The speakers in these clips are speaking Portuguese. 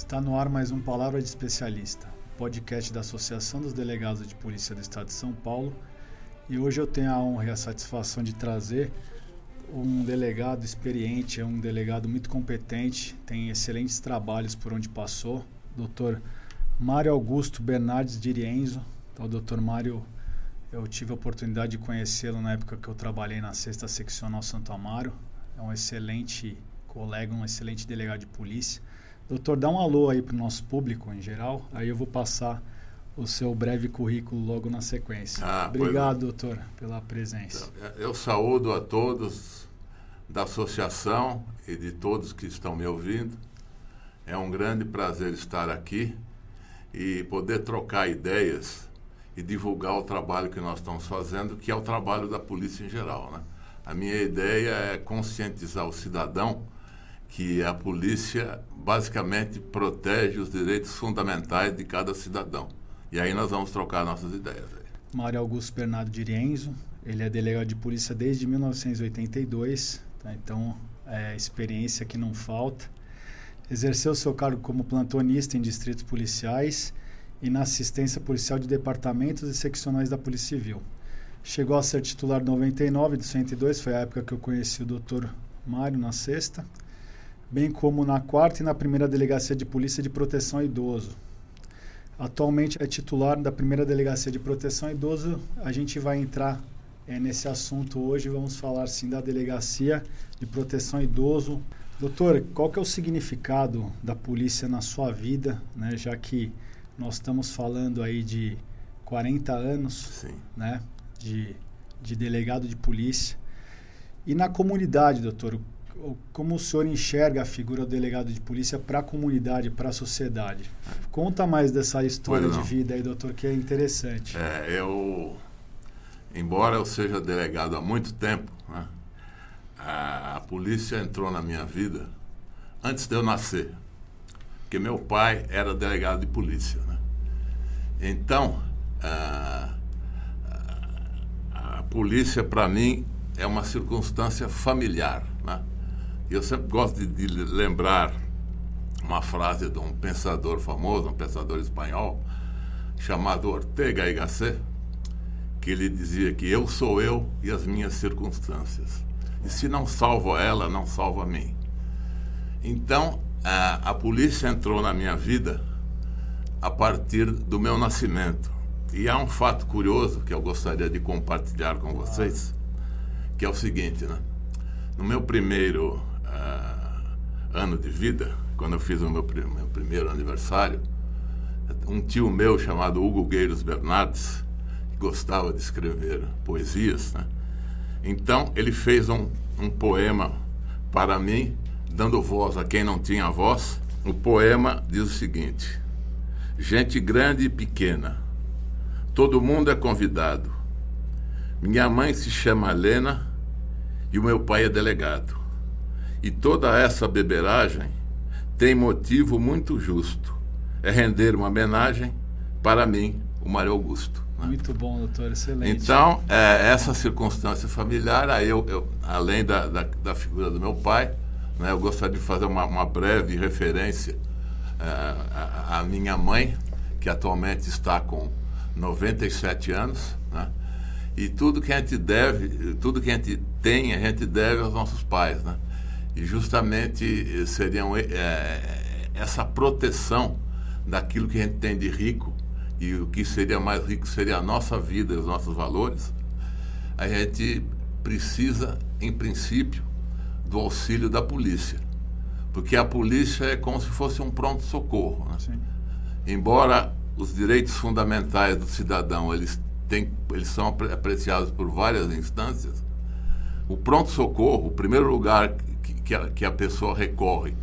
Está no ar mais um Palavra de Especialista, podcast da Associação dos Delegados de Polícia do Estado de São Paulo. E hoje eu tenho a honra e a satisfação de trazer um delegado experiente, é um delegado muito competente, tem excelentes trabalhos por onde passou, Dr. Mário Augusto Bernardes de Rienzo. Então, o Dr. Mário, eu tive a oportunidade de conhecê-lo na época que eu trabalhei na Sexta Seccional Santo Amaro. É um excelente colega, um excelente delegado de polícia. Doutor, dá um alô aí para o nosso público em geral, aí eu vou passar o seu breve currículo logo na sequência. Ah, Obrigado, doutor, pela presença. Então, eu saúdo a todos da associação e de todos que estão me ouvindo. É um grande prazer estar aqui e poder trocar ideias e divulgar o trabalho que nós estamos fazendo, que é o trabalho da polícia em geral. Né? A minha ideia é conscientizar o cidadão que a polícia basicamente protege os direitos fundamentais de cada cidadão. E aí nós vamos trocar nossas ideias. Mário Augusto Bernardo de Rienzo, ele é delegado de polícia desde 1982, tá? então é experiência que não falta. Exerceu seu cargo como plantonista em distritos policiais e na assistência policial de departamentos e seccionais da Polícia Civil. Chegou a ser titular 99 de 102, foi a época que eu conheci o doutor Mário na sexta bem como na quarta e na primeira delegacia de polícia de proteção idoso. Atualmente é titular da primeira delegacia de proteção idoso. A gente vai entrar é, nesse assunto hoje. Vamos falar sim da delegacia de proteção idoso. Doutor, qual que é o significado da polícia na sua vida, né? Já que nós estamos falando aí de 40 anos, sim. né? De, de delegado de polícia. E na comunidade, doutor, como o senhor enxerga a figura do delegado de polícia para a comunidade, para a sociedade? Conta mais dessa história de vida aí, doutor, que é interessante. É, eu, embora eu seja delegado há muito tempo, né, a, a polícia entrou na minha vida antes de eu nascer, porque meu pai era delegado de polícia. Né? Então, a, a, a polícia para mim é uma circunstância familiar. Eu sempre gosto de, de lembrar uma frase de um pensador famoso, um pensador espanhol, chamado Ortega y Gasset, que ele dizia que eu sou eu e as minhas circunstâncias. E se não salvo ela, não salvo a mim. Então, a, a polícia entrou na minha vida a partir do meu nascimento. E há um fato curioso que eu gostaria de compartilhar com vocês, que é o seguinte, né? No meu primeiro uh, ano de vida, quando eu fiz o meu, meu primeiro aniversário, um tio meu chamado Hugo Gueiros Bernardes, que gostava de escrever poesias, né? então ele fez um, um poema para mim, dando voz a quem não tinha voz. O poema diz o seguinte: Gente grande e pequena, todo mundo é convidado. Minha mãe se chama Helena e o meu pai é delegado. E toda essa beberagem tem motivo muito justo. É render uma homenagem para mim, o Mário Augusto. Né? Muito bom, doutor, excelente. Então, é, essa circunstância familiar, aí eu, eu além da, da, da, figura do meu pai, né, eu gostaria de fazer uma, uma breve referência é, à minha mãe, que atualmente está com 97 anos, né? E tudo que a gente deve, tudo que a gente tem, a gente deve aos nossos pais, né? E justamente seriam é, essa proteção daquilo que a gente tem de rico e o que seria mais rico seria a nossa vida, os nossos valores. A gente precisa, em princípio, do auxílio da polícia, porque a polícia é como se fosse um pronto socorro. Né? Embora os direitos fundamentais do cidadão eles têm, eles são apreciados por várias instâncias, o pronto socorro, o primeiro lugar que a, que a pessoa recorre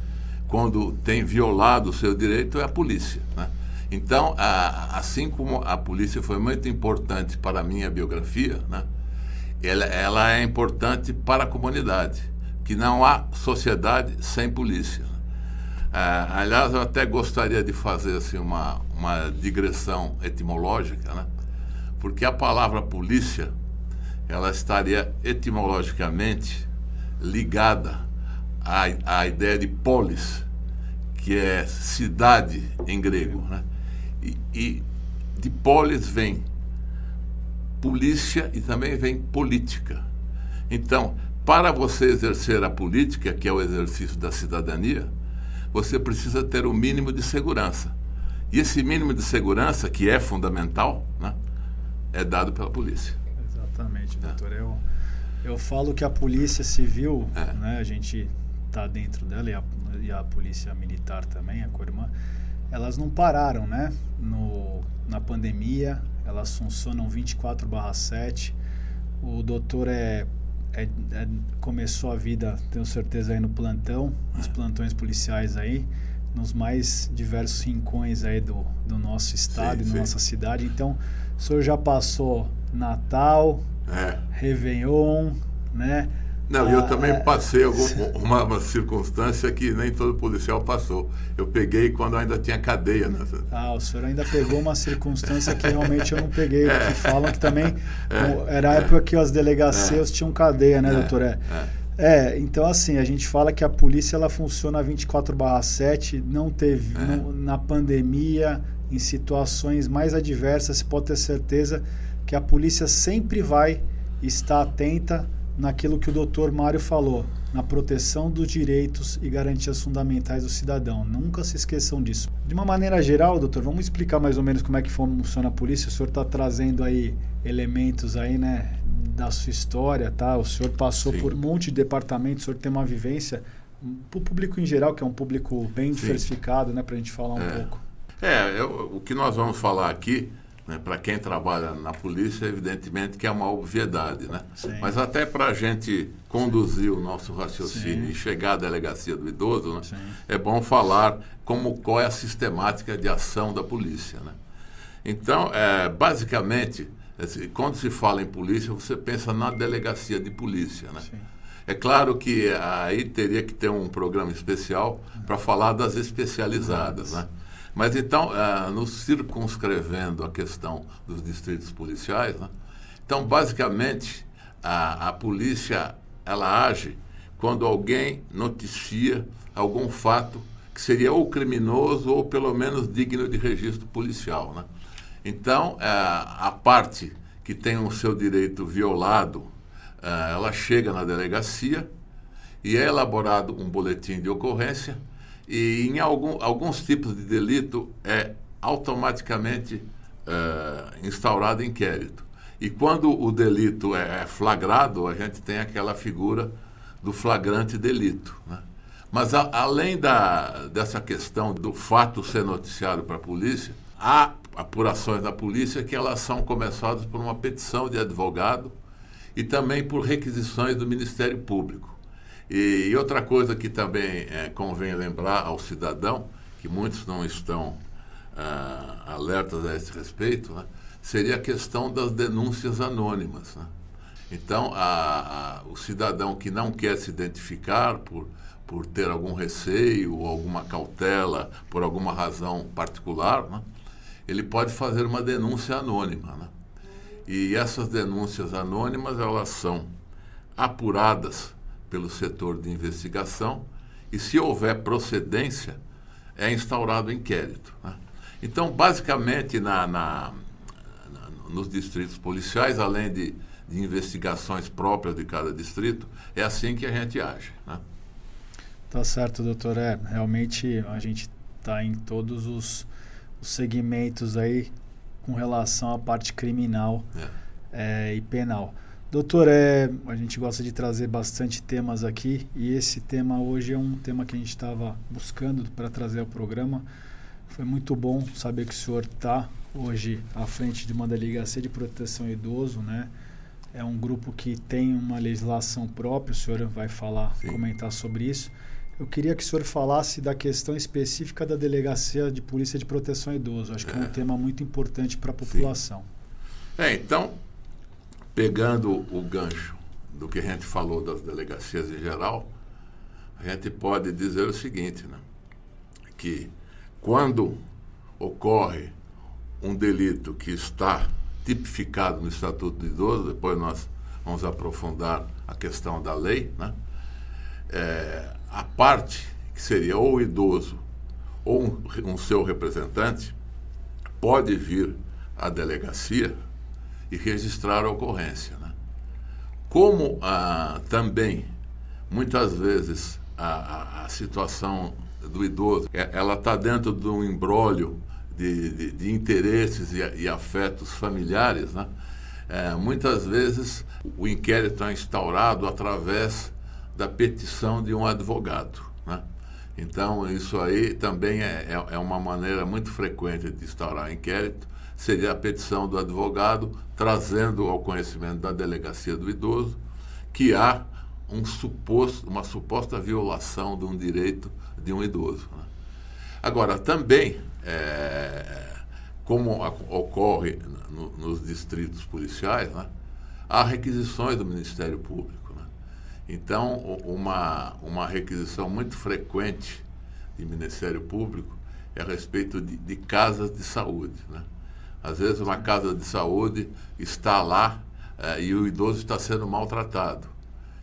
quando tem violado o seu direito é a polícia. Né? Então, a, assim como a polícia foi muito importante para a minha biografia, né? ela, ela é importante para a comunidade, que não há sociedade sem polícia. Né? Ah, aliás, eu até gostaria de fazer assim, uma, uma digressão etimológica, né? porque a palavra polícia ela estaria etimologicamente ligada a, a ideia de polis, que é cidade em grego, né? E, e de polis vem polícia e também vem política. Então, para você exercer a política, que é o exercício da cidadania, você precisa ter o um mínimo de segurança. E esse mínimo de segurança, que é fundamental, né, é dado pela polícia. Exatamente, é. doutor. É. Eu, eu falo que a polícia civil, é. né, a gente está dentro dela e a, e a polícia militar também, a Cormã, elas não pararam, né? No, na pandemia, elas funcionam 24/7. O doutor é, é, é, começou a vida, tenho certeza aí no plantão, nos plantões policiais aí, nos mais diversos rincões aí do, do nosso estado sim, e nossa cidade. Então, o senhor já passou Natal, é. Réveillon, né? Não, ah, eu também é. passei algum, uma, uma, circunstância que nem todo policial passou. Eu peguei quando ainda tinha cadeia. Né? Ah, o senhor ainda pegou uma circunstância que realmente eu não peguei. É. Que falam que também é. era a época que as delegacias é. tinham cadeia, né, é. doutor? É. é. então assim, a gente fala que a polícia ela funciona 24/7, não teve no, na pandemia, em situações mais adversas, você pode ter certeza que a polícia sempre vai estar atenta naquilo que o doutor Mário falou, na proteção dos direitos e garantias fundamentais do cidadão. Nunca se esqueçam disso. De uma maneira geral, doutor, vamos explicar mais ou menos como é que funciona a polícia. O senhor está trazendo aí elementos aí, né, da sua história, tá? O senhor passou Sim. por um monte de departamentos, o senhor tem uma vivência para o público em geral, que é um público bem Sim. diversificado, né, para a gente falar um é. pouco. É, eu, o que nós vamos falar aqui né? Para quem trabalha na polícia, evidentemente que é uma obviedade. Né? Mas até para a gente conduzir o nosso raciocínio Sim. e chegar à delegacia do idoso, né? é bom falar como, qual é a sistemática de ação da polícia. Né? Então, é, basicamente, quando se fala em polícia, você pensa na delegacia de polícia. Né? É claro que aí teria que ter um programa especial para falar das especializadas. Né? Mas então, uh, nos circunscrevendo a questão dos distritos policiais, né? então, basicamente, a, a polícia ela age quando alguém noticia algum fato que seria ou criminoso ou pelo menos digno de registro policial. Né? Então, uh, a parte que tem o seu direito violado, uh, ela chega na delegacia e é elaborado um boletim de ocorrência e em algum, alguns tipos de delito é automaticamente é, instaurado inquérito. E quando o delito é, é flagrado, a gente tem aquela figura do flagrante delito. Né? Mas a, além da, dessa questão do fato ser noticiado para a polícia, há apurações da polícia que elas são começadas por uma petição de advogado e também por requisições do Ministério Público. E, e outra coisa que também é, convém lembrar ao cidadão, que muitos não estão ah, alertas a esse respeito, né, seria a questão das denúncias anônimas. Né? Então, a, a, o cidadão que não quer se identificar por, por ter algum receio ou alguma cautela, por alguma razão particular, né, ele pode fazer uma denúncia anônima. Né? E essas denúncias anônimas, elas são apuradas pelo setor de investigação e, se houver procedência, é instaurado inquérito. Né? Então, basicamente, na, na, na, nos distritos policiais, além de, de, investigações próprias de cada distrito, é assim que a gente age. Né? Tá certo, doutor. É, realmente a gente está em todos os, os, segmentos aí com relação à parte criminal é. É, e penal. Doutor, é, a gente gosta de trazer bastante temas aqui e esse tema hoje é um tema que a gente estava buscando para trazer ao programa. Foi muito bom saber que o senhor está hoje à frente de uma delegacia de proteção ao idoso, né? É um grupo que tem uma legislação própria, o senhor vai falar, Sim. comentar sobre isso. Eu queria que o senhor falasse da questão específica da delegacia de polícia de proteção ao idoso. Acho que é, é um tema muito importante para a população. Sim. É, então, pegando o gancho do que a gente falou das delegacias em geral, a gente pode dizer o seguinte, né? que quando ocorre um delito que está tipificado no Estatuto do Idoso, depois nós vamos aprofundar a questão da lei, né? É, a parte que seria ou o idoso ou um, um seu representante pode vir à delegacia e registrar a ocorrência. Né? Como ah, também, muitas vezes, a, a, situação do idoso é, ela está dentro de um embrólio de, de, de interesses e, e, afetos familiares, né? É, muitas vezes o inquérito é instaurado através da petição de um advogado. Né? Então, isso aí também é, é, é uma maneira muito frequente de instaurar inquérito, seria a petição do advogado trazendo ao conhecimento da delegacia do idoso que há um suposto, uma suposta violação de um direito de um idoso. Né? Agora, também, é, como a, ocorre no, nos distritos policiais, né, há requisições do Ministério Público. Então, uma, uma requisição muito frequente de Ministério Público é a respeito de, de casas de saúde. Né? Às vezes uma casa de saúde está lá é, e o idoso está sendo maltratado.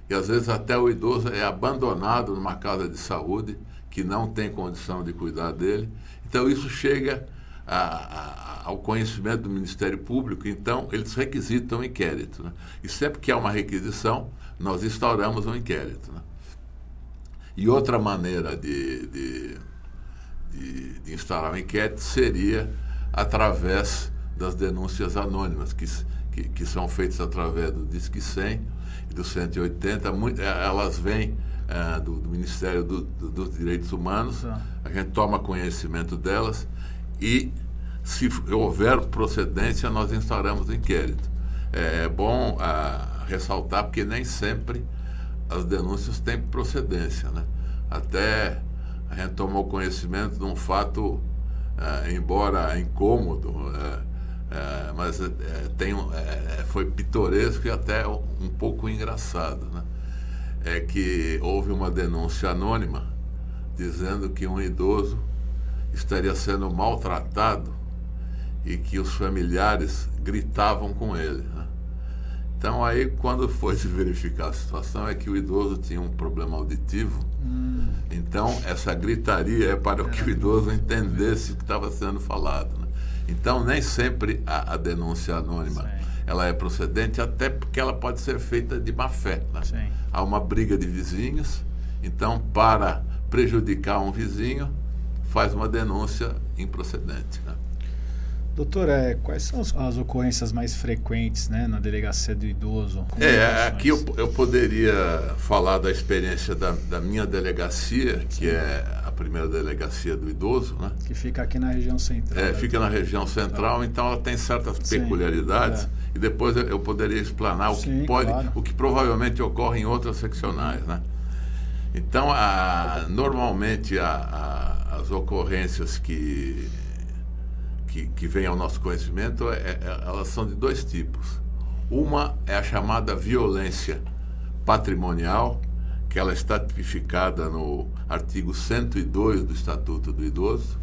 E às vezes até o idoso é abandonado numa casa de saúde que não tem condição de cuidar dele. Então isso chega a, ao conhecimento do Ministério Público, então eles requisitam um inquérito. Né? E sempre que há uma requisição, nós instauramos um inquérito. Né? E outra maneira de, de, de, de instaurar um inquérito seria através das denúncias anônimas, que, que, que são feitas através do Disque 100 e do 180. Muito, eh, elas vêm é, do, do, Ministério do, do, dos Direitos Humanos, a gente toma conhecimento delas e, se houver procedência, nós instauramos inquérito. É, é bom a, ressaltar, porque nem sempre as denúncias têm procedência. Né? Até a gente tomou conhecimento de um fato é, embora incômodo, é, é, mas tem, foi pitoresco e até um pouco engraçado. Né? É que houve uma denúncia anônima dizendo que um idoso estaria sendo maltratado e que os familiares gritavam com ele. Né? Então aí quando foi se verificar a situação é que o idoso tinha um problema auditivo. Hum. Então essa gritaria é para que o idoso entendesse o que estava sendo falado. Né? Então nem sempre a, a denúncia anônima Sim. ela é procedente, até porque ela pode ser feita de má fé. Né? Há uma briga de vizinhos, então para prejudicar um vizinho faz uma denúncia improcedente. Né? Doutor, é, quais são as, ocorrências mais frequentes né, na delegacia do idoso? É, aqui eu, eu poderia falar da experiência da, da minha delegacia, que é a primeira delegacia do idoso, né? Que fica aqui na região central. É, fica na região central, tá. então ela tem certas Sim, peculiaridades. É. E depois eu, eu poderia explanar o Sim, que pode, claro. o que provavelmente ocorre em outras seccionais, né? Então, a, normalmente a, a, as ocorrências que que, que vem ao nosso conhecimento, é, é, elas são de dois tipos. Uma é a chamada violência patrimonial, que ela está tipificada no artigo 102 do Estatuto do Idoso,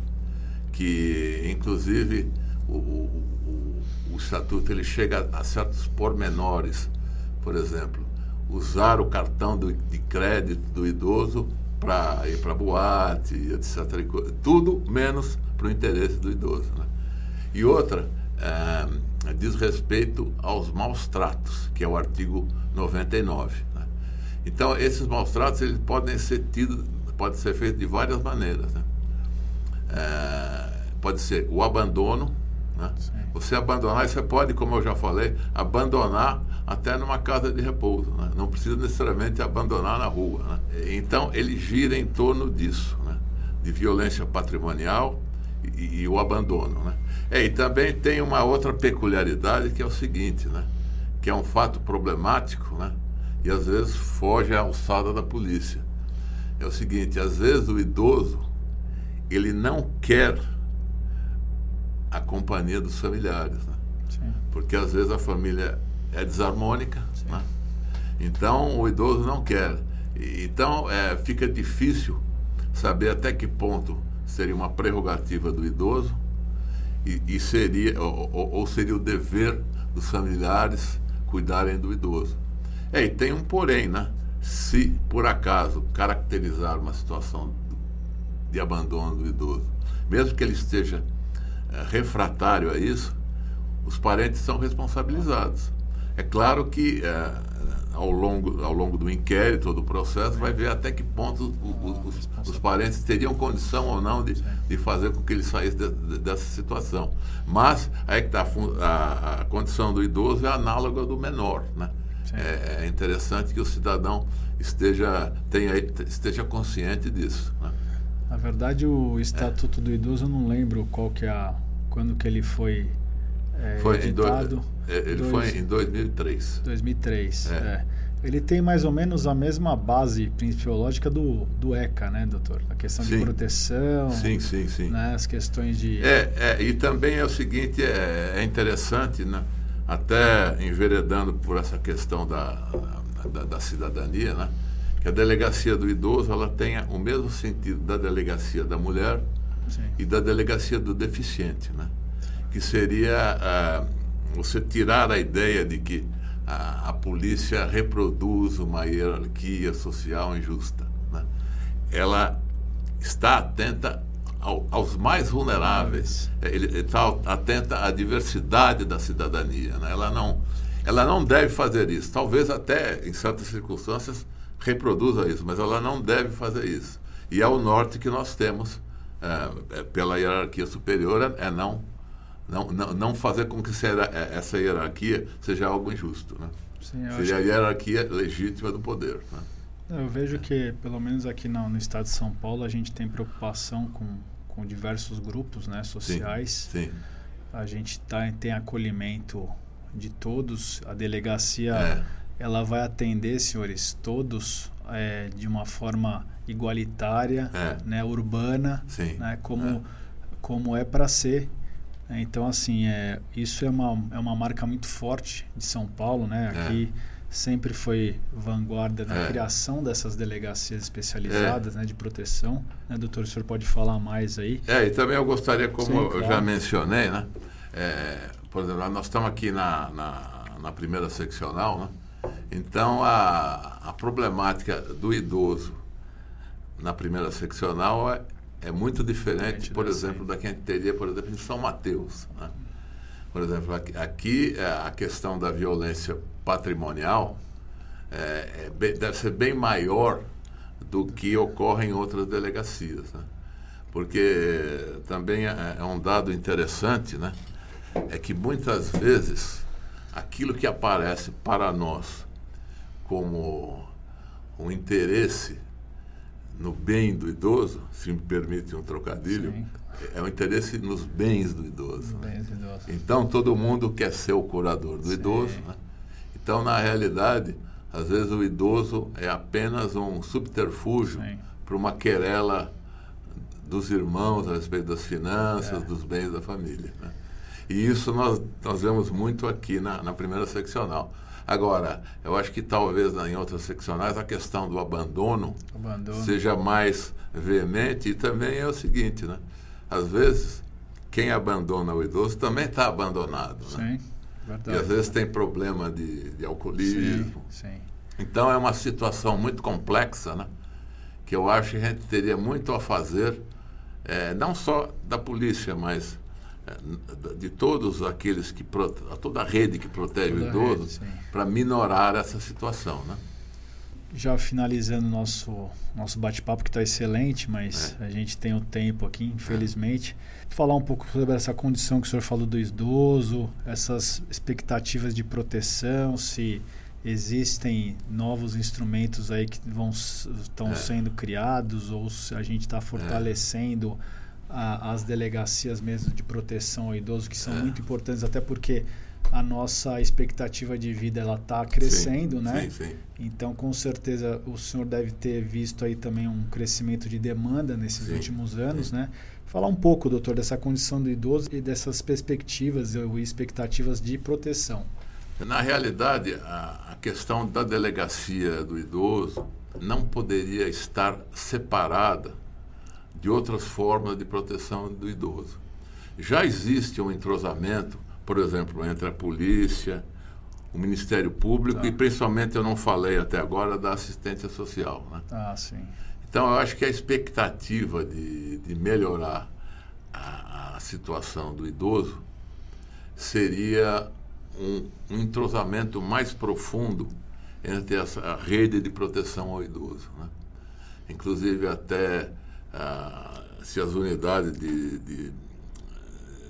que inclusive o, o, o, o Estatuto ele chega a, certos pormenores, por exemplo, usar o cartão do, de crédito do idoso para ir para boate, etc. Tudo menos para o interesse do idoso. Né? E outra é, diz respeito aos maus tratos, que é o artigo 99. Né? Então, esses maus tratos eles podem ser tidos, pode ser feito de várias maneiras. Né? É, pode ser o abandono. Né? Você abandonar, você pode, como eu já falei, abandonar até numa casa de repouso. Né? Não precisa necessariamente abandonar na rua. Né? Então, ele gira em torno disso, né? de violência patrimonial e, e o abandono. É, e também tem uma outra peculiaridade que é o seguinte, né? Que é um fato problemático, né? E às vezes foge à alçada da polícia. É o seguinte, às vezes o idoso, ele não quer a companhia dos familiares, né? Porque às vezes a família é desarmônica, né? Então o idoso não quer. Então é, fica difícil saber até que ponto seria uma prerrogativa do idoso e, e seria, ou, ou, seria o dever dos familiares cuidarem do idoso. É, e tem um porém, né? Se por acaso caracterizar uma situação de abandono do idoso. Mesmo que ele esteja é, refratário a isso, os parentes são responsabilizados. É claro que é, ao, longo, ao longo do inquérito, do processo, vai ver até que ponto os, os, os parentes teriam condição ou não de, de fazer com que ele saísse de, de, dessa situação. Mas aí que está a, a, condição do idoso é análoga do menor. Né? É, é, interessante que o cidadão esteja, tenha, esteja consciente disso. Né? Na verdade, o Estatuto é. do Idoso, eu não lembro qual que é a, quando que ele foi é, foi editado. Em do, ele dois, foi em 2003. 2003, é. é. Ele tem mais ou menos a mesma base principiológica do, do ECA, né, doutor? A questão sim. de proteção. Sim, sim, sim. Né, as questões de. É, é, e também é o seguinte: é, é interessante, né? até enveredando por essa questão da, da, da, cidadania, né? que a delegacia do idoso ela tenha o mesmo sentido da delegacia da mulher sim. e da delegacia do deficiente. Né? Que seria ah, você tirar a ideia de que a, a, polícia reproduz uma hierarquia social injusta. Né? Ela está atenta ao, aos mais vulneráveis, ele está atenta à diversidade da cidadania. Né? Ela, não, ela não deve fazer isso. Talvez até, em certas circunstâncias, reproduza isso, mas ela não deve fazer isso. E é o norte que nós temos é, pela hierarquia superior, é não não, não, não fazer com que é, essa hierarquia seja algo injusto. Né? Sim, Seria a hierarquia legítima do poder. Né? Eu vejo que, pelo menos aqui no, no estado de São Paulo, a gente tem preocupação com, com diversos grupos né, sociais. Sim, sim. A gente tá, tem acolhimento de todos. A delegacia é. ela vai atender, senhores, todos é, de uma forma igualitária, é. né, urbana, né, como, é. como é para ser é, então, assim, é, isso é uma, é uma marca muito forte de São Paulo, né? É. Aqui é. sempre foi vanguarda na é. criação dessas delegacias especializadas é. né, de proteção. Né, doutor, o senhor pode falar mais aí? É, e também eu gostaria, como Sim, eu claro. já mencionei, né? por exemplo, nós estamos aqui na, na, na primeira seccional, né? Então, a, a problemática do idoso na primeira seccional é, é muito diferente, por exemplo, da que a gente teria, por exemplo, em São Mateus. Né? Por exemplo, aqui, é, a questão da violência patrimonial é, é bem, deve ser bem maior do que ocorre em outras delegacias. Né? Porque também é, é um dado interessante, né? é que muitas vezes aquilo que aparece para nós como um interesse no bem do idoso, se me permite um trocadilho, Sim. é o interesse nos bens do idoso. Bens. Então todo mundo quer ser o curador do Sim. idoso. Né? Então, na realidade, às vezes o idoso é apenas um subterfúgio para uma querela dos irmãos a respeito das finanças, é. dos bens da família. Né? E isso nós, nós vemos muito aqui na, na primeira seccional. Agora, eu acho que talvez em outras seccionais a questão do abandono, abandono, seja mais veemente e também é o seguinte, né? Às vezes, quem abandona o idoso também está abandonado. Né? Sim, verdade. E às vezes tem problema de, de alcoolismo. Sim, sim. Então é uma situação muito complexa, né? Que eu acho que a gente teria muito a fazer, é, não só da polícia, mas de todos aqueles que toda a rede que protege toda o idoso para minorar essa situação, né? Já finalizando nosso nosso bate-papo que está excelente, mas é. a gente tem o tempo aqui, infelizmente. É. Falar um pouco sobre essa condição que o senhor falou do idoso, essas expectativas de proteção, se existem novos instrumentos aí que vão estão é. sendo criados ou se a gente está é. A, as delegacias mesmo de proteção ao idoso, que são é. muito importantes, até porque a nossa expectativa de vida ela está crescendo, sim, né? Sim, sim. Então, com certeza, o senhor deve ter visto aí também um crescimento de demanda nesses sim, últimos anos, sim. né? Falar um pouco, doutor, dessa condição do idoso e dessas perspectivas e expectativas de proteção. Na realidade, a, a questão da delegacia do idoso não poderia estar separada de outras formas de proteção do idoso. Já existe um entrosamento, por exemplo, entre a polícia, o Ministério Público tá. e principalmente eu não falei até agora da assistência social. Né? Ah, sim. Então, eu acho que a expectativa de, de melhorar a, a situação do idoso seria um, um, entrosamento mais profundo entre essa rede de proteção ao idoso. Né? Inclusive, até ah, se as unidades de, de,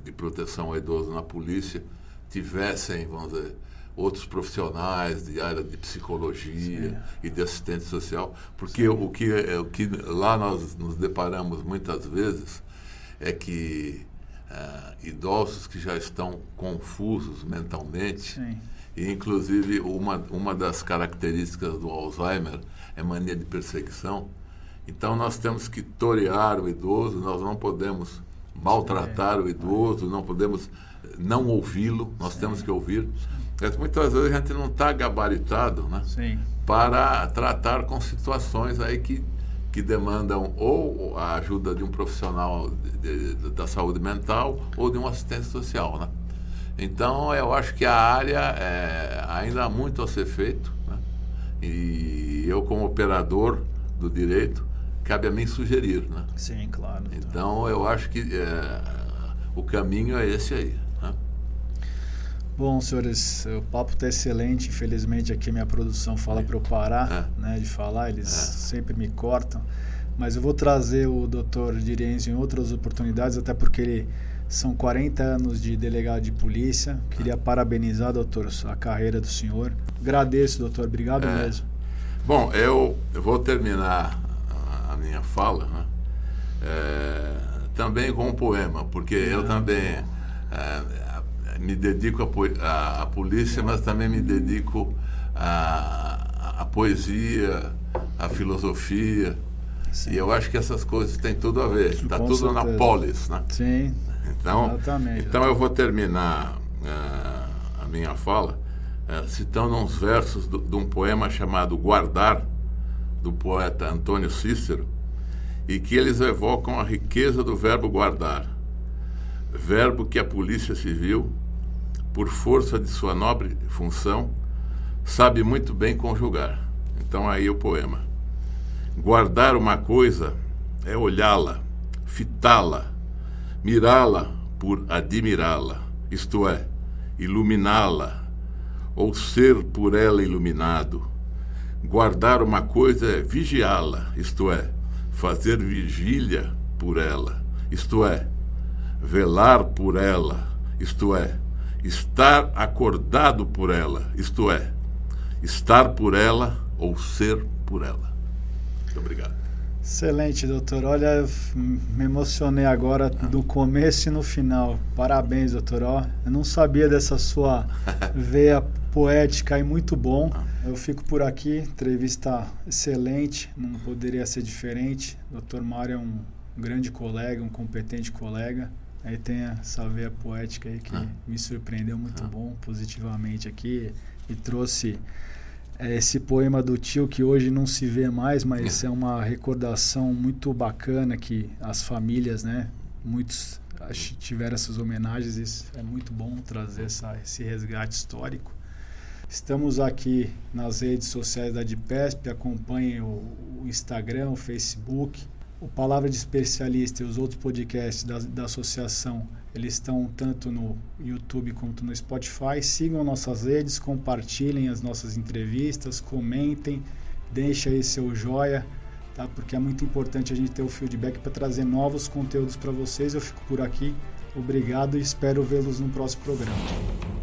de proteção ao idoso na polícia tivessem, vamos dizer, outros profissionais de área de psicologia Sim. e de assistente social, porque o que, é, o que lá nós nos deparamos muitas vezes é que uh, idosos que já estão confusos mentalmente, Sim. e inclusive uma, uma das características do Alzheimer é mania de perseguição, então nós temos que torear o idoso, nós não podemos maltratar o idoso, não podemos não ouvi-lo, nós Sim. temos que ouvir. Mas muitas vezes a gente não está gabaritado né, Sim. para tratar com situações aí que, que demandam ou a ajuda de um profissional de, de, da saúde mental ou de um assistente social. Né? Então, eu acho que a área é, ainda há muito a ser feito. Né? E eu, como operador do direito, cabe a mim sugerir. Né? Sim, claro. Então, eu acho que é, o caminho é esse aí. Bom, senhores, o papo está excelente. Infelizmente, aqui minha produção fala para eu parar é. né, de falar, eles é. sempre me cortam. Mas eu vou trazer o Dr. Dirienzo em outras oportunidades, até porque ele são 40 anos de delegado de polícia. Queria parabenizar, doutor, a carreira do senhor. Agradeço, doutor. Obrigado é. mesmo. Bom, eu, eu, vou terminar minha fala né? É, também com um poema, porque eu também é, me dedico à polícia, mas também me dedico à, poesia, à filosofia. Sim. E eu acho que essas coisas têm tudo a ver. Está tudo certeza. na polis, né? Sim. Então, Exatamente. então eu vou terminar uh, a minha fala uh, citando uns versos de um poema chamado Guardar, do poeta Antônio Cícero, e que eles evocam a riqueza do verbo guardar, verbo que a Polícia Civil por força de sua nobre função, sabe muito bem conjugar. Então aí o poema. Guardar uma coisa é olhá-la, fitá-la, mirá-la por admirá-la, isto é, iluminá-la, ou ser por ela iluminado. Guardar uma coisa é vigiá-la, isto é, fazer vigília por ela, isto é, velar por ela, isto é, estar acordado por ela, isto é, estar por ela ou ser por ela. Muito obrigado. Excelente, doutor. Olha, me emocionei agora no começo e no final. Parabéns, doutor. Ó, eu não sabia dessa sua veia poética e muito bom. Eu fico por aqui, entrevista excelente, não poderia ser diferente. Doutor Mário é um grande colega, um competente colega. Aí tem essa veia poética aí que ah. me surpreendeu muito ah. bom, positivamente aqui, e trouxe é, esse poema do tio que hoje não se vê mais, mas é uma recordação muito bacana que as famílias, né, muitos tiveram essas homenagens, isso é muito bom trazer essa, esse resgate histórico. Estamos aqui nas redes sociais da DIPESP, acompanhem o, o Instagram, o Facebook, o Palavra de Especialista e os outros podcasts da, da associação, eles estão tanto no YouTube quanto no Spotify. Sigam nossas redes, compartilhem as nossas entrevistas, comentem, deixem aí seu joia, tá? porque é muito importante a gente ter o feedback para trazer novos conteúdos para vocês. Eu fico por aqui. Obrigado e espero vê-los no próximo programa.